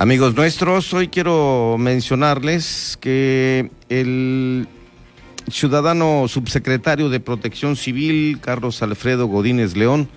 Amigos nuestros, hoy quiero mencionarles que el ciudadano subsecretario de Protección Civil, Carlos Alfredo Godínez León,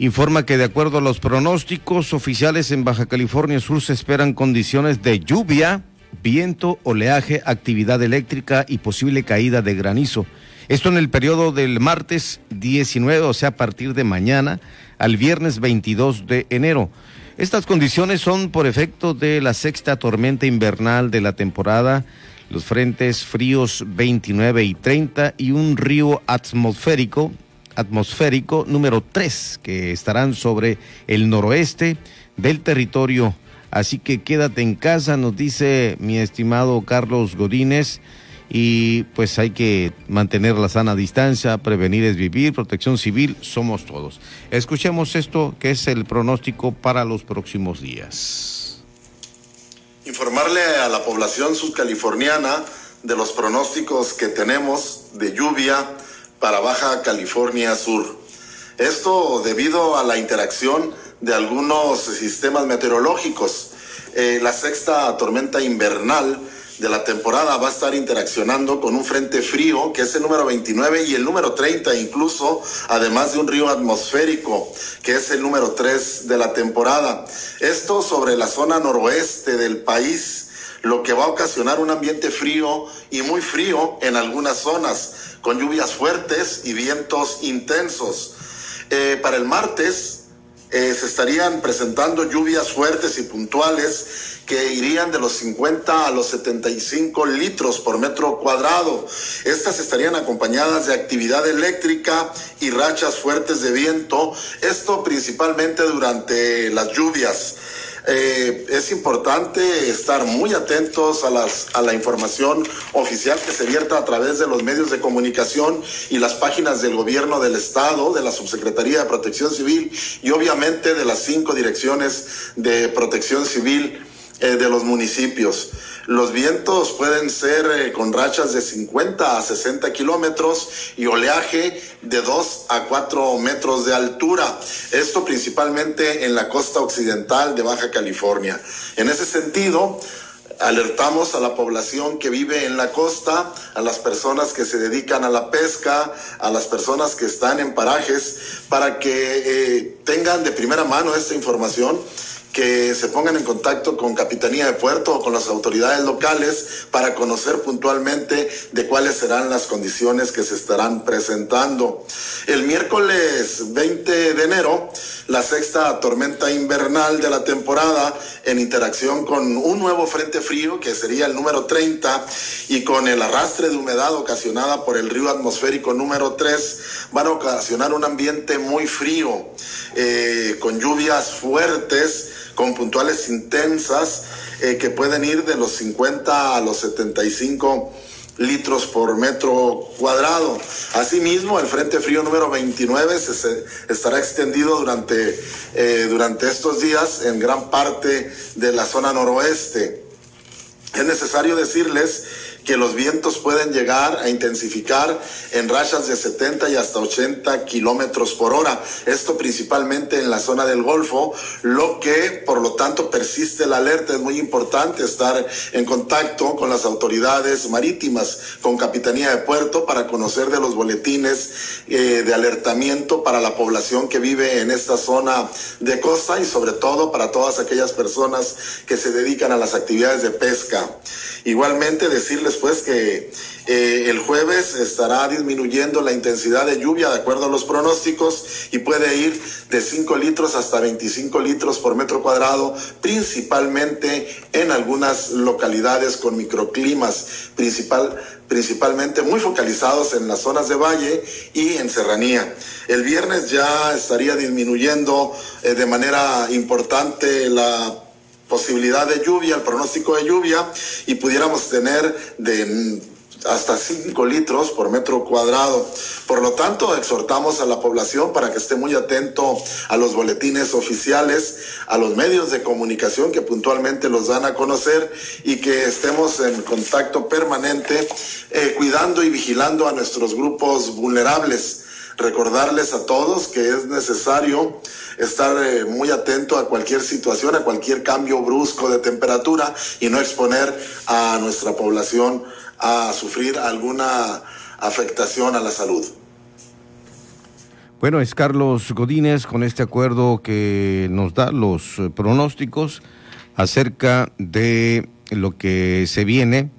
informa que de acuerdo a los pronósticos oficiales en Baja California Sur se esperan condiciones de lluvia, viento, oleaje, actividad eléctrica y posible caída de granizo. Esto en el periodo del martes 19, o sea, a partir de mañana, al viernes 22 de enero. Estas condiciones son por efecto de la sexta tormenta invernal de la temporada, los frentes fríos 29 y 30 y un río atmosférico, atmosférico número 3 que estarán sobre el noroeste del territorio. Así que quédate en casa, nos dice mi estimado Carlos Godínez y pues hay que mantener la sana distancia, prevenir es vivir, protección civil, somos todos. Escuchemos esto que es el pronóstico para los próximos días. Informarle a la población subcaliforniana de los pronósticos que tenemos de lluvia para Baja California Sur. Esto debido a la interacción de algunos sistemas meteorológicos. Eh, la sexta tormenta invernal de la temporada va a estar interaccionando con un frente frío, que es el número 29 y el número 30 incluso, además de un río atmosférico, que es el número 3 de la temporada. Esto sobre la zona noroeste del país, lo que va a ocasionar un ambiente frío y muy frío en algunas zonas, con lluvias fuertes y vientos intensos. Eh, para el martes, eh, se estarían presentando lluvias fuertes y puntuales que irían de los 50 a los 75 litros por metro cuadrado. Estas estarían acompañadas de actividad eléctrica y rachas fuertes de viento, esto principalmente durante las lluvias. Eh, es importante estar muy atentos a, las, a la información oficial que se vierta a través de los medios de comunicación y las páginas del gobierno del Estado, de la Subsecretaría de Protección Civil y obviamente de las cinco direcciones de protección civil eh, de los municipios. Los vientos pueden ser eh, con rachas de 50 a 60 kilómetros y oleaje de 2 a 4 metros de altura. Esto principalmente en la costa occidental de Baja California. En ese sentido, alertamos a la población que vive en la costa, a las personas que se dedican a la pesca, a las personas que están en parajes, para que eh, tengan de primera mano esta información que se pongan en contacto con Capitanía de Puerto o con las autoridades locales para conocer puntualmente de cuáles serán las condiciones que se estarán presentando. El miércoles 20 de enero, la sexta tormenta invernal de la temporada en interacción con un nuevo frente frío que sería el número 30 y con el arrastre de humedad ocasionada por el río atmosférico número 3 van a ocasionar un ambiente muy frío eh, con lluvias fuertes con puntuales intensas eh, que pueden ir de los 50 a los 75 litros por metro cuadrado. Asimismo, el Frente Frío número 29 se, estará extendido durante, eh, durante estos días en gran parte de la zona noroeste. Es necesario decirles que los vientos pueden llegar a intensificar en rachas de 70 y hasta 80 kilómetros por hora. Esto principalmente en la zona del Golfo, lo que por lo tanto persiste la alerta. Es muy importante estar en contacto con las autoridades marítimas, con Capitanía de Puerto, para conocer de los boletines eh, de alertamiento para la población que vive en esta zona de costa y sobre todo para todas aquellas personas que se dedican a las actividades de pesca. Igualmente decirles pues que eh, el jueves estará disminuyendo la intensidad de lluvia de acuerdo a los pronósticos y puede ir de 5 litros hasta 25 litros por metro cuadrado, principalmente en algunas localidades con microclimas, principal, principalmente muy focalizados en las zonas de valle y en serranía. El viernes ya estaría disminuyendo eh, de manera importante la posibilidad de lluvia, el pronóstico de lluvia, y pudiéramos tener de hasta 5 litros por metro cuadrado. Por lo tanto, exhortamos a la población para que esté muy atento a los boletines oficiales, a los medios de comunicación que puntualmente los dan a conocer y que estemos en contacto permanente, eh, cuidando y vigilando a nuestros grupos vulnerables recordarles a todos que es necesario estar eh, muy atento a cualquier situación, a cualquier cambio brusco de temperatura y no exponer a nuestra población a sufrir alguna afectación a la salud. Bueno, es Carlos Godínez con este acuerdo que nos da los eh, pronósticos acerca de lo que se viene.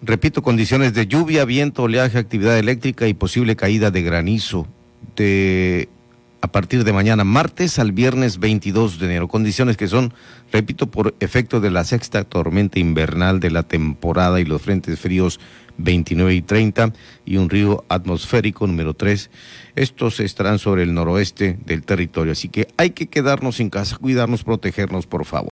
Repito, condiciones de lluvia, viento, oleaje, actividad eléctrica y posible caída de granizo de a partir de mañana martes al viernes 22 de enero. Condiciones que son, repito, por efecto de la sexta tormenta invernal de la temporada y los frentes fríos 29 y 30 y un río atmosférico número 3. Estos estarán sobre el noroeste del territorio, así que hay que quedarnos en casa, cuidarnos, protegernos, por favor.